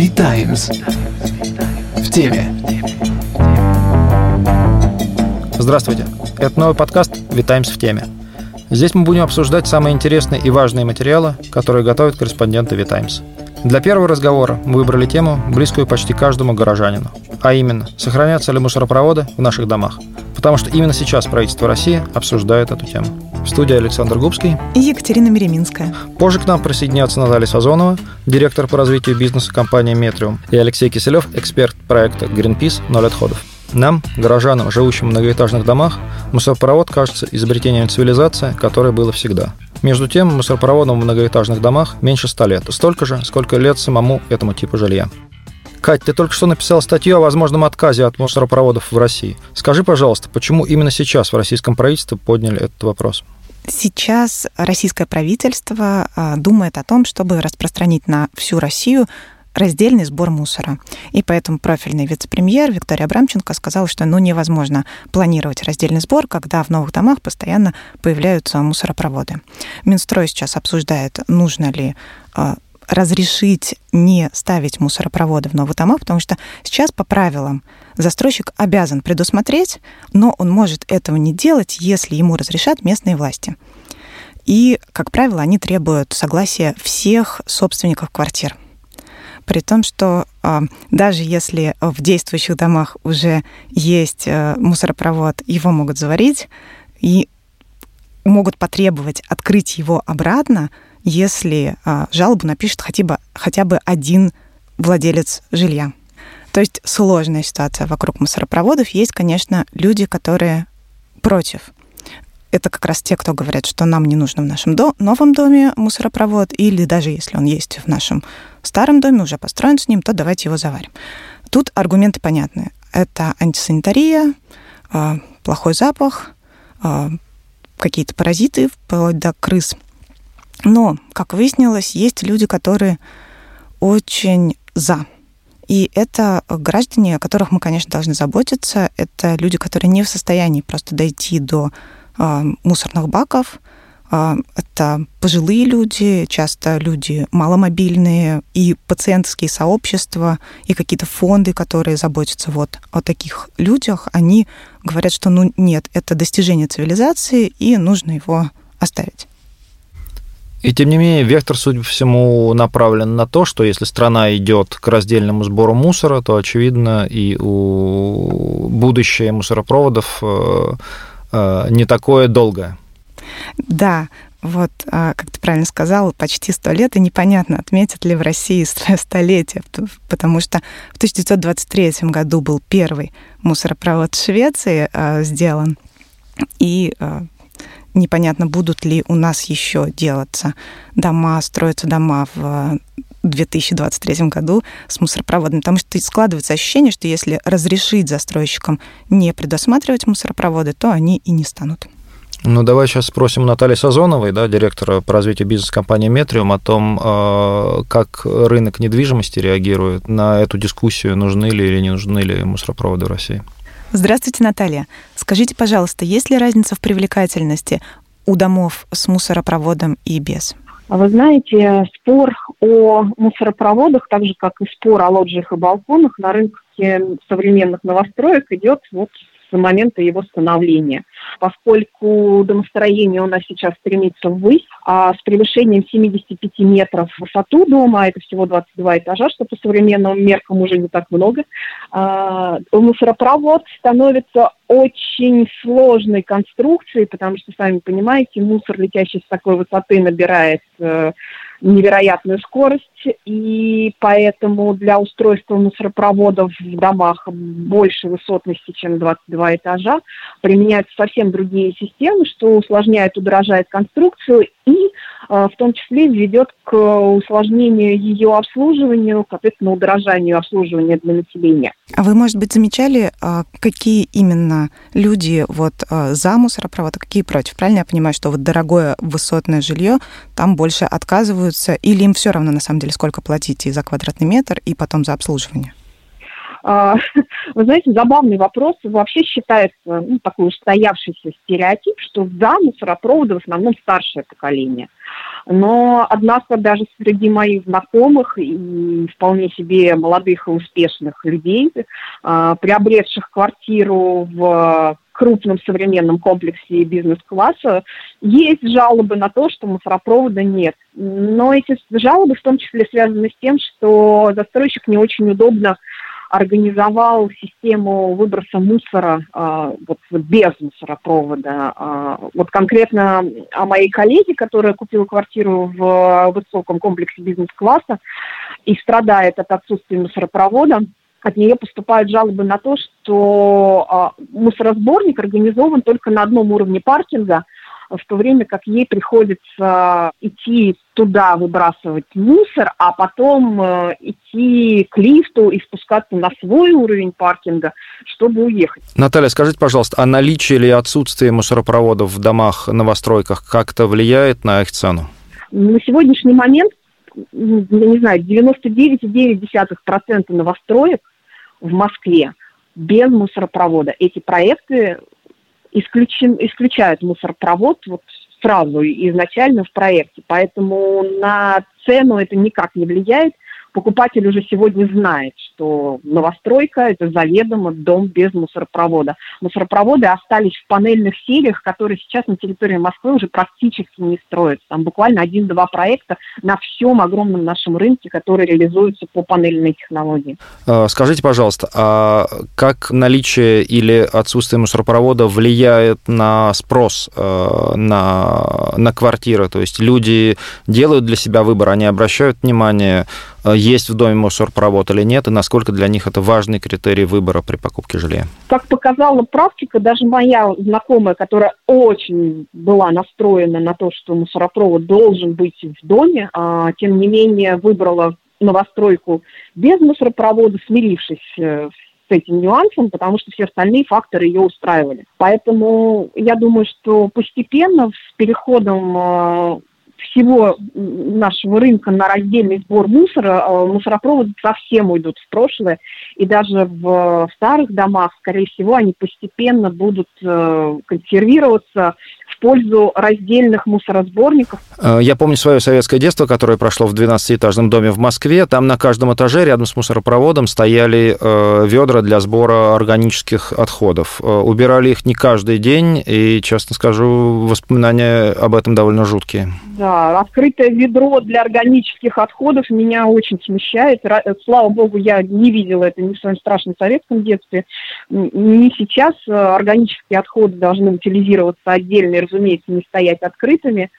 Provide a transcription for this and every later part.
V-Times. В теме. Здравствуйте. Это новый подкаст «Витаймс в теме». Здесь мы будем обсуждать самые интересные и важные материалы, которые готовят корреспонденты «Витаймс». Для первого разговора мы выбрали тему, близкую почти каждому горожанину. А именно, сохранятся ли мусоропроводы в наших домах. Потому что именно сейчас правительство России обсуждает эту тему. В студии Александр Губский и Екатерина Мереминская. Позже к нам присоединятся Наталья Сазонова, директор по развитию бизнеса компании «Метриум», и Алексей Киселев, эксперт проекта Greenpeace «Ноль отходов». Нам, горожанам, живущим в многоэтажных домах, мусоропровод кажется изобретением цивилизации, которое было всегда. Между тем, мусоропроводам в многоэтажных домах меньше ста лет, столько же, сколько лет самому этому типу жилья. Кать, ты только что написал статью о возможном отказе от мусоропроводов в России. Скажи, пожалуйста, почему именно сейчас в российском правительстве подняли этот вопрос? Сейчас российское правительство а, думает о том, чтобы распространить на всю Россию раздельный сбор мусора. И поэтому профильный вице-премьер Виктория Абрамченко сказала, что ну, невозможно планировать раздельный сбор, когда в новых домах постоянно появляются мусоропроводы. Минстрой сейчас обсуждает, нужно ли а, разрешить не ставить мусоропроводы в новые дома, потому что сейчас по правилам застройщик обязан предусмотреть, но он может этого не делать, если ему разрешат местные власти. И, как правило, они требуют согласия всех собственников квартир. При том, что э, даже если в действующих домах уже есть э, мусоропровод, его могут заварить и могут потребовать открыть его обратно, если а, жалобу напишет хотя бы, хотя бы один владелец жилья. То есть сложная ситуация вокруг мусоропроводов. Есть, конечно, люди, которые против. Это как раз те, кто говорят, что нам не нужно в нашем до новом доме мусоропровод, или даже если он есть в нашем старом доме, уже построен с ним, то давайте его заварим. Тут аргументы понятны. Это антисанитария, а, плохой запах, а, какие-то паразиты, вплоть до крыс – но, как выяснилось, есть люди, которые очень за. И это граждане, о которых мы, конечно, должны заботиться. Это люди, которые не в состоянии просто дойти до э, мусорных баков. Э, это пожилые люди, часто люди маломобильные, и пациентские сообщества, и какие-то фонды, которые заботятся вот о таких людях, они говорят, что ну нет, это достижение цивилизации, и нужно его оставить. И тем не менее, вектор, судя по всему, направлен на то, что если страна идет к раздельному сбору мусора, то, очевидно, и у будущее мусоропроводов э, э, не такое долгое. Да, вот, а, как ты правильно сказал, почти сто лет, и непонятно, отметят ли в России столетие, потому что в 1923 году был первый мусоропровод в Швеции а, сделан, и а, непонятно, будут ли у нас еще делаться дома, строятся дома в 2023 году с мусоропроводами, потому что складывается ощущение, что если разрешить застройщикам не предусматривать мусоропроводы, то они и не станут. Ну, давай сейчас спросим Натальи Сазоновой, да, директора по развитию бизнес-компании «Метриум», о том, а, как рынок недвижимости реагирует на эту дискуссию, нужны ли или не нужны ли мусоропроводы в России. Здравствуйте, Наталья. Скажите, пожалуйста, есть ли разница в привлекательности у домов с мусоропроводом и без? А вы знаете, спор о мусоропроводах, так же как и спор о лоджиях и балконах на рынке современных новостроек идет вот с момента его становления. Поскольку домостроение у нас сейчас стремится ввысь, а с превышением 75 метров высоту дома, а это всего 22 этажа, что по современным меркам уже не так много, а, мусоропровод становится очень сложной конструкцией, потому что, сами понимаете, мусор, летящий с такой высоты, набирает э, невероятную скорость, и поэтому для устройства мусоропроводов в домах больше высотности, чем 22 этажа, применяются совсем другие системы, что усложняет, удорожает конструкцию и э, в том числе ведет к усложнению ее обслуживанию, соответственно, удорожанию обслуживания для населения. А вы, может быть, замечали, э, какие именно люди вот э, за мусоропровод, а какие против? Правильно я понимаю, что вот дорогое высотное жилье, там больше отказываются, или им все равно, на самом деле, сколько платить и за квадратный метр, и потом за обслуживание? А, вы знаете, забавный вопрос. Вообще считается ну, такой устоявшийся стереотип, что да, мусоропроводы в основном старшее поколение. Но, однако, даже среди моих знакомых и вполне себе молодых и успешных людей, а, приобретших квартиру в крупном современном комплексе бизнес-класса, есть жалобы на то, что мусоропровода нет. Но эти жалобы в том числе связаны с тем, что застройщик не очень удобно организовал систему выброса мусора э, вот, без мусоропровода. Э, вот конкретно о моей коллеге, которая купила квартиру в высоком комплексе бизнес-класса и страдает от отсутствия мусоропровода, от нее поступают жалобы на то, что э, мусоросборник организован только на одном уровне паркинга – в то время как ей приходится идти туда выбрасывать мусор, а потом э, идти к лифту и спускаться на свой уровень паркинга, чтобы уехать. Наталья, скажите, пожалуйста, а наличие или отсутствие мусоропроводов в домах, новостройках как-то влияет на их цену? На сегодняшний момент, я не знаю, 99,9% новостроек в Москве без мусоропровода. Эти проекты исключен, исключают мусоропровод вот сразу изначально в проекте. Поэтому на цену это никак не влияет покупатель уже сегодня знает, что новостройка – это заведомо дом без мусоропровода. Мусоропроводы остались в панельных сериях, которые сейчас на территории Москвы уже практически не строятся. Там буквально один-два проекта на всем огромном нашем рынке, которые реализуются по панельной технологии. А, скажите, пожалуйста, а как наличие или отсутствие мусоропровода влияет на спрос э, на, на квартиры? То есть люди делают для себя выбор, они обращают внимание Э, есть в доме мусоропровод или нет, и насколько для них это важный критерий выбора при покупке жилья? Как показала практика, даже моя знакомая, которая очень была настроена на то, что мусоропровод должен быть в доме, а, тем не менее выбрала новостройку без мусоропровода, смирившись э, с этим нюансом, потому что все остальные факторы ее устраивали. Поэтому я думаю, что постепенно с переходом э, всего нашего рынка на раздельный сбор мусора, э, мусоропроводы совсем уйдут в прошлое. И даже в старых домах, скорее всего, они постепенно будут э, консервироваться в пользу раздельных мусоросборников. Э, я помню свое советское детство, которое прошло в 12-этажном доме в Москве. Там на каждом этаже рядом с мусоропроводом стояли ведра для сбора органических отходов. Убирали их не каждый день, и, честно скажу, воспоминания об этом довольно жуткие. Да, открытое ведро для органических отходов меня очень смущает. Слава богу, я не видела это ни в своем страшном советском детстве, ни сейчас. Органические отходы должны утилизироваться отдельно и, разумеется, не стоять открытыми.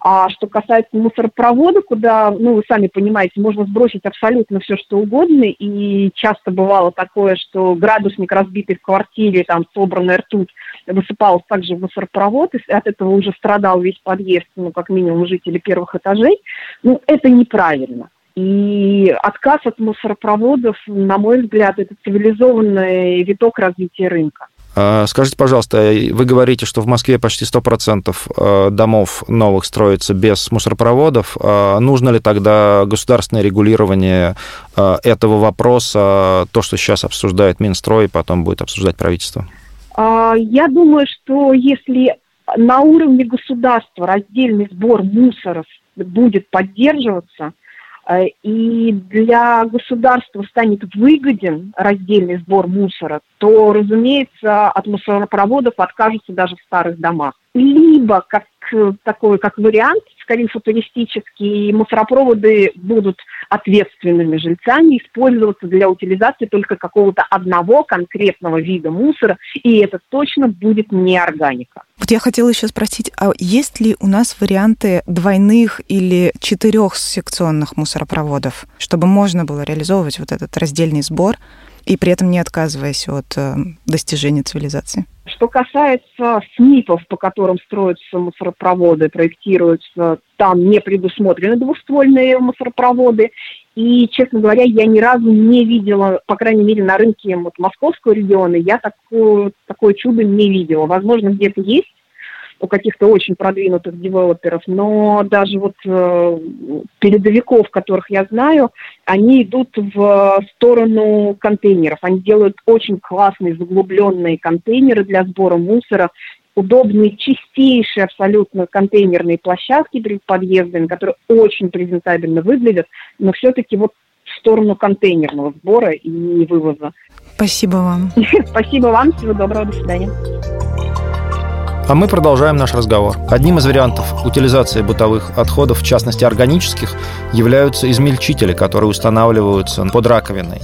А что касается мусоропровода, куда, ну, вы сами понимаете, можно сбросить абсолютно все, что угодно, и часто бывало такое, что градусник разбитый в квартире, там, собранная ртуть, высыпалась также в мусоропровод, и от этого уже страдал весь подъезд, ну, как минимум, жители первых этажей. Ну, это неправильно. И отказ от мусоропроводов, на мой взгляд, это цивилизованный виток развития рынка. А, скажите, пожалуйста, вы говорите, что в Москве почти 100% э, домов новых строится без мусоропроводов. А нужно ли тогда государственное регулирование этого вопроса, то, что сейчас обсуждает Минстрой, потом будет обсуждать правительство? А, я думаю, что если на уровне государства раздельный сбор мусора будет поддерживаться – и для государства станет выгоден раздельный сбор мусора, то, разумеется, от мусоропроводов откажутся даже в старых домах. Либо, как такой, как вариант, скорее футуристический, мусоропроводы будут ответственными жильцами использоваться для утилизации только какого-то одного конкретного вида мусора, и это точно будет не органика. Вот я хотела еще спросить, а есть ли у нас варианты двойных или четырехсекционных мусоропроводов, чтобы можно было реализовывать вот этот раздельный сбор и при этом не отказываясь от э, достижения цивилизации? Что касается СНИПов, по которым строятся мусоропроводы, проектируются, там не предусмотрены двуствольные мусоропроводы. И, честно говоря, я ни разу не видела, по крайней мере, на рынке вот, московского региона, я такое, такое чудо не видела. Возможно, где-то есть, у каких-то очень продвинутых девелоперов, но даже вот э, передовиков, которых я знаю, они идут в сторону контейнеров. Они делают очень классные заглубленные контейнеры для сбора мусора, удобные, чистейшие абсолютно контейнерные площадки перед подъездами, которые очень презентабельно выглядят, но все-таки вот в сторону контейнерного сбора и вывоза. Спасибо вам. Спасибо вам. Всего доброго. До свидания. А мы продолжаем наш разговор. Одним из вариантов утилизации бытовых отходов, в частности органических, являются измельчители, которые устанавливаются под раковиной.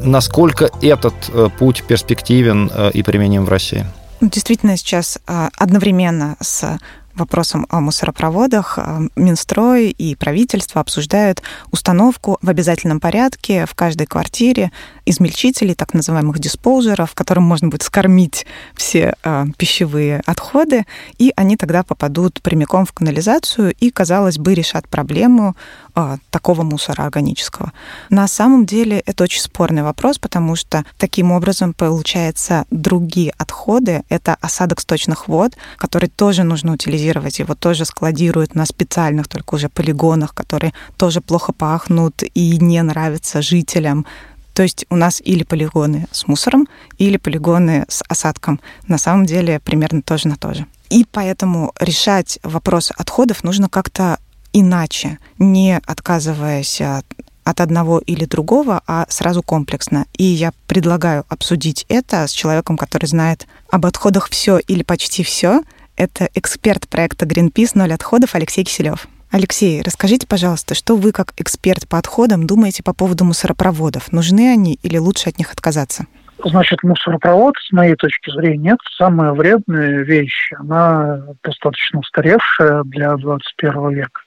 Насколько этот э, путь перспективен э, и применим в России? Действительно, сейчас э, одновременно с вопросом о мусоропроводах э, Минстрой и правительство обсуждают установку в обязательном порядке в каждой квартире измельчителей, так называемых диспоузеров, которым можно будет скормить все э, пищевые отходы, и они тогда попадут прямиком в канализацию и, казалось бы, решат проблему э, такого мусора органического. На самом деле это очень спорный вопрос, потому что таким образом получается другие отходы, это осадок сточных вод, который тоже нужно утилизировать, его тоже складируют на специальных только уже полигонах, которые тоже плохо пахнут и не нравятся жителям то есть у нас или полигоны с мусором, или полигоны с осадком. На самом деле примерно тоже на то же. И поэтому решать вопрос отходов нужно как-то иначе, не отказываясь от от одного или другого, а сразу комплексно. И я предлагаю обсудить это с человеком, который знает об отходах все или почти все. Это эксперт проекта Greenpeace «Ноль отходов» Алексей Киселев. Алексей, расскажите, пожалуйста, что вы как эксперт по отходам думаете по поводу мусоропроводов? Нужны они или лучше от них отказаться? Значит, мусоропровод, с моей точки зрения, нет. Самая вредная вещь, она достаточно устаревшая для 21 века.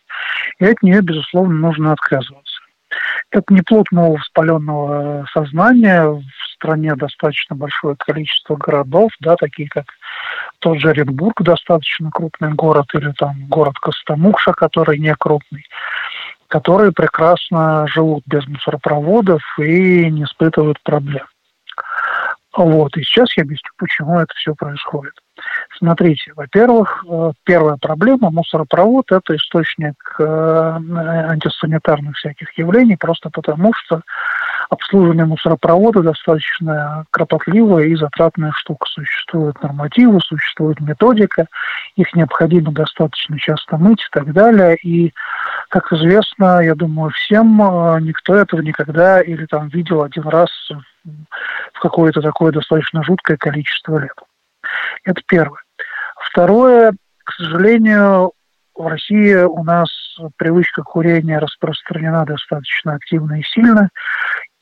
И от нее, безусловно, нужно отказываться. Это не плод нового воспаленного сознания. В стране достаточно большое количество городов, да, такие как тот же Оренбург, достаточно крупный город, или там город Костомукша, который не крупный, которые прекрасно живут без мусоропроводов и не испытывают проблем. Вот. И сейчас я объясню, почему это все происходит. Смотрите, во-первых, э, первая проблема мусоропровод – это источник э, антисанитарных всяких явлений, просто потому что обслуживание мусоропровода достаточно кропотливая и затратная штука. Существуют нормативы, существует методика, их необходимо достаточно часто мыть и так далее. И, как известно, я думаю, всем э, никто этого никогда или там видел один раз в какое-то такое достаточно жуткое количество лет. Это первое. Второе, к сожалению, в России у нас привычка курения распространена достаточно активно и сильно,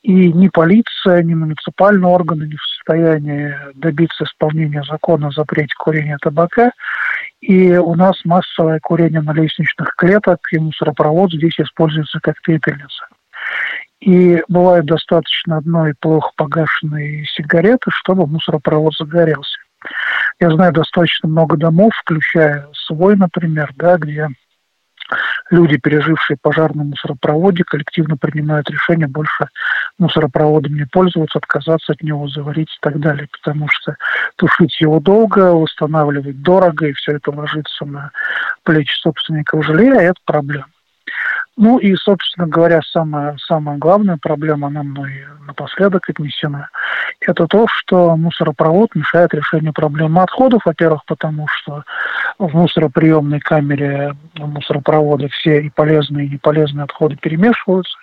и ни полиция, ни муниципальные органы не в состоянии добиться исполнения закона о запрете курения табака. И у нас массовое курение на лестничных клеток, и мусоропровод здесь используется как пепельница. И бывает достаточно одной плохо погашенной сигареты, чтобы мусоропровод загорелся. Я знаю достаточно много домов, включая свой, например, да, где люди, пережившие пожар на мусоропроводе, коллективно принимают решение больше мусоропроводом не пользоваться, отказаться от него, заварить и так далее, потому что тушить его долго, восстанавливать дорого, и все это ложится на плечи собственников жилья, и это проблема. Ну и, собственно говоря, самая, самая главная проблема, она мной напоследок отнесена, это то, что мусоропровод мешает решению проблемы отходов. Во-первых, потому что в мусороприемной камере мусоропровода все и полезные, и неполезные отходы перемешиваются,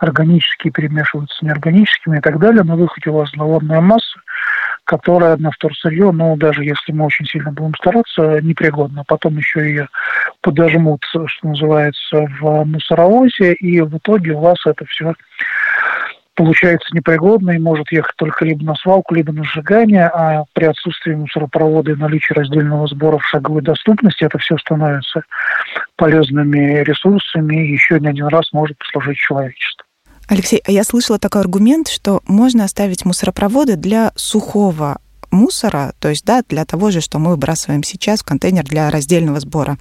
органические перемешиваются с неорганическими и так далее. На выходе у вас зловонная масса, которая на вторсырье, ну, даже если мы очень сильно будем стараться, непригодна. Потом еще ее подожмут, что называется, в мусоровозе, и в итоге у вас это все получается непригодно и может ехать только либо на свалку, либо на сжигание, а при отсутствии мусоропровода и наличии раздельного сбора в шаговой доступности это все становится полезными ресурсами и еще не один раз может послужить человечеству. Алексей, а я слышала такой аргумент, что можно оставить мусоропроводы для сухого мусора, то есть да, для того же, что мы выбрасываем сейчас в контейнер для раздельного сбора.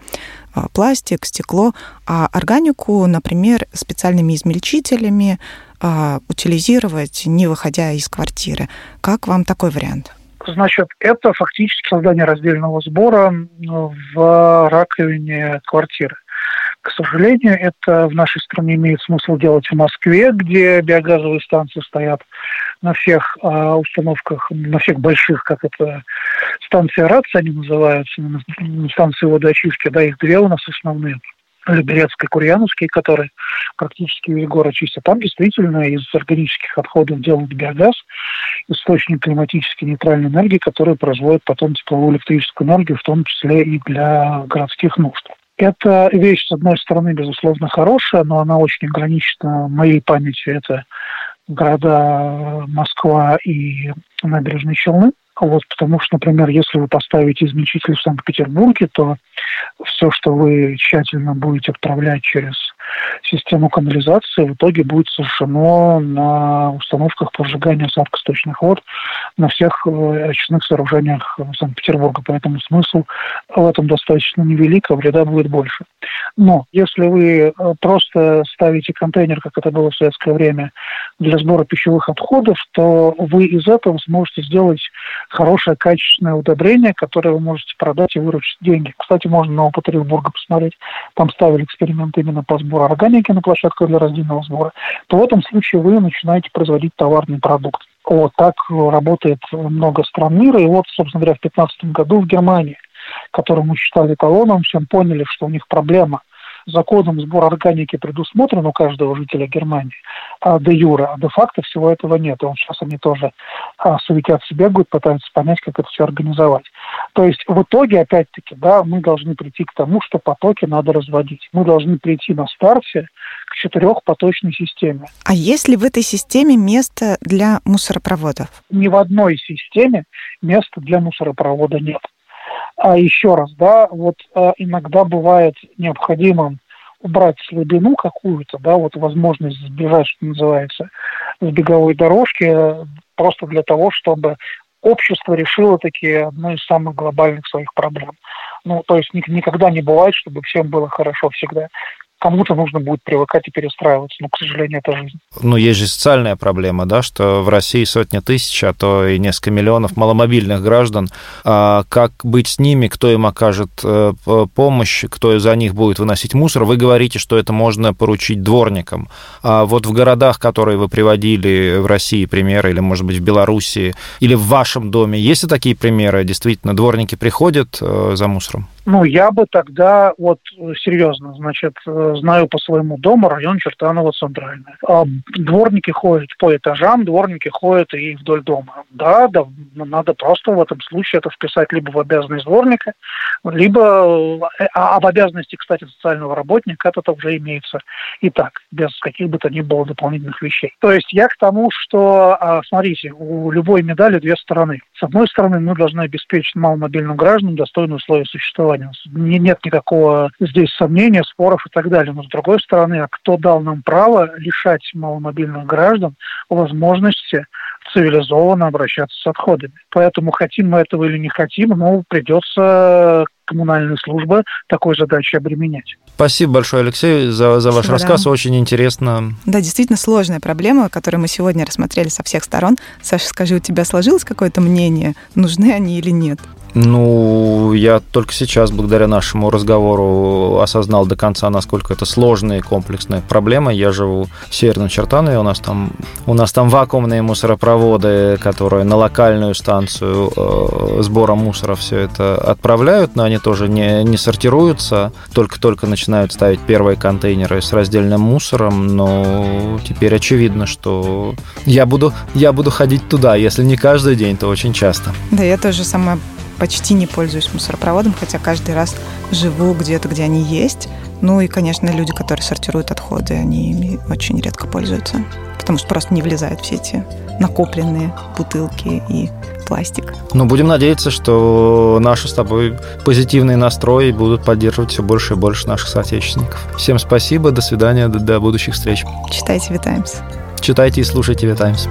А, пластик, стекло, а органику, например, специальными измельчителями а, утилизировать, не выходя из квартиры. Как вам такой вариант? Значит, это фактически создание раздельного сбора в раковине квартиры. К сожалению, это в нашей стране имеет смысл делать в Москве, где биогазовые станции стоят на всех э, установках, на всех больших, как это, станции РАЦ они называются, станции водоочистки, да, их две у нас основные. Люберецкой, Курьяновской, которые практически весь город чистят. Там действительно из органических отходов делают биогаз, источник климатически нейтральной энергии, который производит потом тепловую электрическую энергию, в том числе и для городских нужд. Это вещь, с одной стороны, безусловно, хорошая, но она очень ограничена моей памятью. Это города Москва и набережные Челны. Вот, потому что, например, если вы поставите измельчитель в Санкт-Петербурге, то все, что вы тщательно будете отправлять через систему канализации, в итоге будет совершено на установках по сжиганию осадкосточных вод на всех э, очистных сооружениях Санкт-Петербурга. Поэтому смысл в этом достаточно невелик, а вреда будет больше. Но если вы э, просто ставите контейнер, как это было в советское время, для сбора пищевых отходов, то вы из этого сможете сделать хорошее качественное удобрение, которое вы можете продать и выручить деньги. Кстати, можно на опыт Оренбурга посмотреть. Там ставили эксперимент именно по сбору органики на площадку для раздельного сбора. То в этом случае вы начинаете производить товарный продукт. Вот так работает много стран мира. И вот, собственно говоря, в 2015 году в Германии, которую мы считали эталоном, всем поняли, что у них проблема – законом сбор органики предусмотрен у каждого жителя Германии, а де юра, а де факто всего этого нет. И вот сейчас они тоже а, суетятся, бегают, пытаются понять, как это все организовать. То есть в итоге, опять-таки, да, мы должны прийти к тому, что потоки надо разводить. Мы должны прийти на старте к четырехпоточной системе. А есть ли в этой системе место для мусоропроводов? Ни в одной системе места для мусоропровода нет. А еще раз, да, вот а, иногда бывает необходимо убрать слабину какую-то, да, вот возможность сбежать, что называется, с беговой дорожки, просто для того, чтобы общество решило такие одну из самых глобальных своих проблем. Ну, то есть никогда не бывает, чтобы всем было хорошо всегда кому-то нужно будет привыкать и перестраиваться. Но, к сожалению, это жизнь. Ну, есть же социальная проблема, да, что в России сотни тысяч, а то и несколько миллионов маломобильных граждан. А как быть с ними, кто им окажет э, помощь, кто за них будет выносить мусор? Вы говорите, что это можно поручить дворникам. А вот в городах, которые вы приводили в России примеры, или, может быть, в Белоруссии, или в вашем доме, есть ли такие примеры? Действительно, дворники приходят э, за мусором? Ну, я бы тогда, вот серьезно, значит, знаю по своему дому район Чертаново центральный. А дворники ходят по этажам, дворники ходят и вдоль дома. Да, да, надо просто в этом случае это вписать либо в обязанность дворника, либо э, а об обязанности, кстати, социального работника это уже имеется и так, без каких бы то ни было дополнительных вещей. То есть я к тому, что, а, смотрите, у любой медали две стороны. С одной стороны, мы должны обеспечить маломобильным гражданам достойные условия существования. Нет никакого здесь сомнения, споров и так далее. Но с другой стороны, а кто дал нам право лишать маломобильных граждан возможности цивилизованно обращаться с отходами. Поэтому хотим мы этого или не хотим, но придется коммунальные службы такой задачей обременять. Спасибо большое, Алексей, за, за ваш рассказ. Да. Очень интересно. Да, действительно сложная проблема, которую мы сегодня рассмотрели со всех сторон. Саша, скажи, у тебя сложилось какое-то мнение, нужны они или нет? Ну, я только сейчас, благодаря нашему разговору, осознал до конца, насколько это сложная и комплексная проблема. Я живу в Северном Чертанове, у нас там, у нас там вакуумные мусоропроводы, которые на локальную станцию э, сбора мусора все это отправляют, но они тоже не, не сортируются, только-только начинают ставить первые контейнеры с раздельным мусором, но теперь очевидно, что я буду, я буду ходить туда, если не каждый день, то очень часто. Да, я тоже сама почти не пользуюсь мусоропроводом, хотя каждый раз живу где-то, где они есть. Ну и, конечно, люди, которые сортируют отходы, они ими очень редко пользуются, потому что просто не влезают все эти накопленные бутылки и пластик. Ну, будем надеяться, что наши с тобой позитивные настрои будут поддерживать все больше и больше наших соотечественников. Всем спасибо, до свидания, до, до будущих встреч. Читайте «Витаймс». Читайте и слушайте «Витаймс».